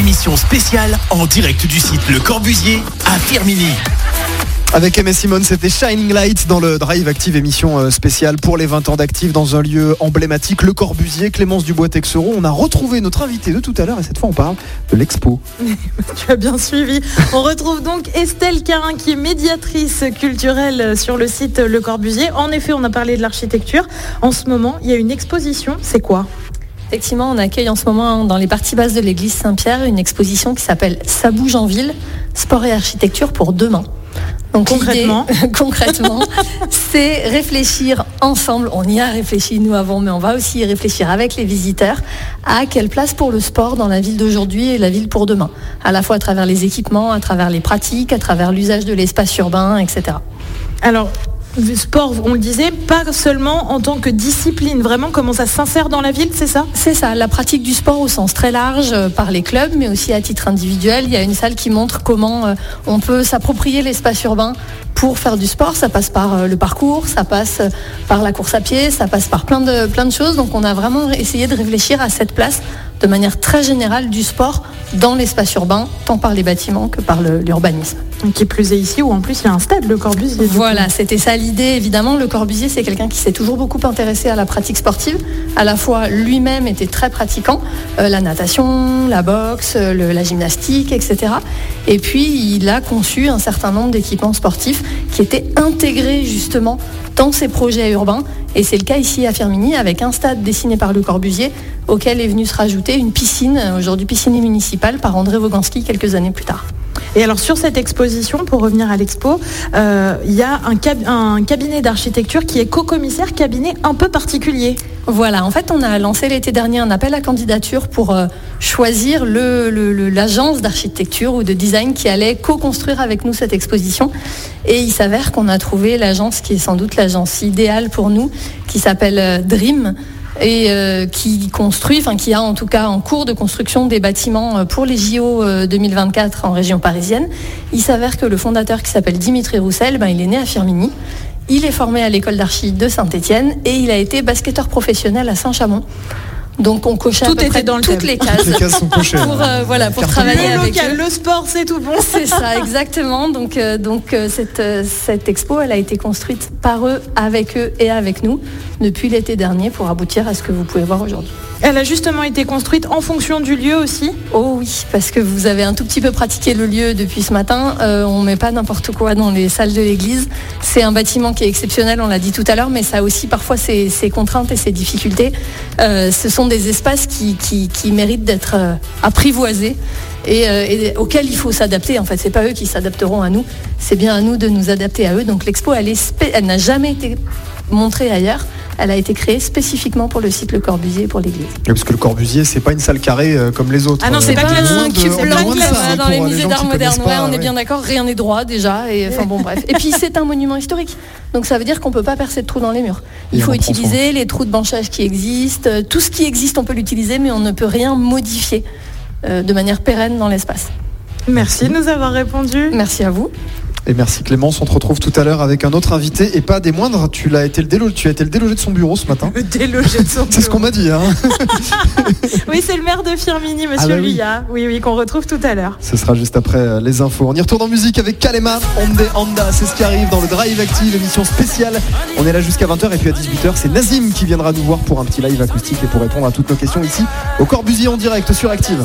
Émission spéciale en direct du site Le Corbusier à Firmini. Avec MS Simone, c'était Shining Light dans le Drive Active, émission euh, spéciale pour les 20 ans d'Active dans un lieu emblématique, le Corbusier, Clémence Dubois-Texeron. On a retrouvé notre invité de tout à l'heure et cette fois on parle de l'expo. tu as bien suivi. On retrouve donc Estelle Carin qui est médiatrice culturelle sur le site Le Corbusier. En effet, on a parlé de l'architecture. En ce moment, il y a une exposition. C'est quoi? Effectivement, on accueille en ce moment dans les parties basses de l'église Saint-Pierre une exposition qui s'appelle Ça bouge en ville, sport et architecture pour demain. Donc concrètement, concrètement c'est réfléchir ensemble. On y a réfléchi nous avant, mais on va aussi y réfléchir avec les visiteurs à quelle place pour le sport dans la ville d'aujourd'hui et la ville pour demain. À la fois à travers les équipements, à travers les pratiques, à travers l'usage de l'espace urbain, etc. Alors, sport, on le disait, pas seulement en tant que discipline, vraiment comment ça s'insère dans la ville, c'est ça? C'est ça, la pratique du sport au sens très large euh, par les clubs, mais aussi à titre individuel. Il y a une salle qui montre comment euh, on peut s'approprier l'espace urbain pour faire du sport. Ça passe par euh, le parcours, ça passe par la course à pied, ça passe par plein de, plein de choses. Donc on a vraiment essayé de réfléchir à cette place de manière très générale du sport dans l'espace urbain, tant par les bâtiments que par l'urbanisme. Qui plus est ici, où en plus il y a un stade, le Corbusier. Voilà, c'était ça l'idée, évidemment. Le Corbusier, c'est quelqu'un qui s'est toujours beaucoup intéressé à la pratique sportive. À la fois, lui-même était très pratiquant, euh, la natation, la boxe, la gymnastique, etc. Et puis, il a conçu un certain nombre d'équipements sportifs qui étaient intégrés justement dans ses projets urbains. Et c'est le cas ici à Firmini, avec un stade dessiné par Le Corbusier, auquel est venu se rajouter une piscine, aujourd'hui piscine municipale, par André Voganski quelques années plus tard. Et alors sur cette exposition, pour revenir à l'expo, euh, il y a un, cabinet d'architecture qui est co-commissaire, cabinet un peu particulier. Voilà, en fait on a lancé l'été dernier un appel à candidature pour euh, choisir l'agence d'architecture ou de design qui allait co-construire avec nous cette exposition. Et il s'avère qu'on a trouvé l'agence qui est sans doute l'agence idéale pour nous, qui s'appelle euh, Dream et euh, qui construit, enfin qui a en tout cas en cours de construction des bâtiments euh, pour les JO 2024 en région parisienne. Il s'avère que le fondateur qui s'appelle Dimitri Roussel, ben, il est né à Firmini. Il est formé à l'école d'archi de Saint-Étienne et il a été basketteur professionnel à Saint-Chamond. Donc on cochait tout était dans toutes les cases, les cases sont cochées, pour, euh, voilà, pour travailler le avec local, le sport, c'est tout bon. C'est ça, exactement. Donc, euh, donc euh, cette, cette expo, elle a été construite par eux, avec eux et avec nous depuis l'été dernier pour aboutir à ce que vous pouvez voir aujourd'hui. Elle a justement été construite en fonction du lieu aussi Oh oui, parce que vous avez un tout petit peu pratiqué le lieu depuis ce matin. on ne met pas n'importe quoi dans les salles de l'église. C'est un bâtiment qui est exceptionnel, on l'a dit tout à l'heure, mais ça a aussi parfois ses, ses contraintes et ses difficultés. ce sont des espaces qui, qui, méritent d'être euh, apprivoisés euh, et, auxquels il faut s'adapter. En fait, c'est pas eux qui s'adapteront à nous, c'est bien à nous de nous adapter à eux. Donc l'expo, elle, elle n'a jamais été montrée ailleurs elle a été créée spécifiquement pour le site Le Corbusier pour l'église. parce que le Corbusier, c'est pas une salle carrée euh, comme les autres. Ah non, c'est pas classique, c'est pas dans les musées d'art moderne. on est bien d'accord, rien n'est droit déjà. Et enfin bon, bref. Et puis c'est un monument historique. Donc ça veut dire qu'on peut pas percer de trous dans les murs. Il faut utiliser les trous de branchage qui existent. Tout ce qui existe, on peut l'utiliser, mais on ne peut rien modifier euh, de manière pérenne dans l'espace. Merci de nous avoir répondu. Merci à vous. Et merci Clémence, on te retrouve tout à l'heure avec un autre invité et pas des moindres. Tu l'as été le délogé, tu as été le délogé de son bureau ce matin. Le délogé de son bureau. c'est ce qu'on m'a dit. Hein. oui, c'est le maire de Firmini, Monsieur ah bah oui. Oui, qu'on retrouve tout à l'heure. Ce sera juste après euh, les infos. On y retourne en musique avec Kalema, Onde Honda. C'est ce qui arrive dans le Drive Active, émission spéciale. On est là jusqu'à 20h et puis à 18h, c'est Nazim qui viendra nous voir pour un petit live acoustique et pour répondre à toutes nos questions ici au Corbusier en direct sur Active.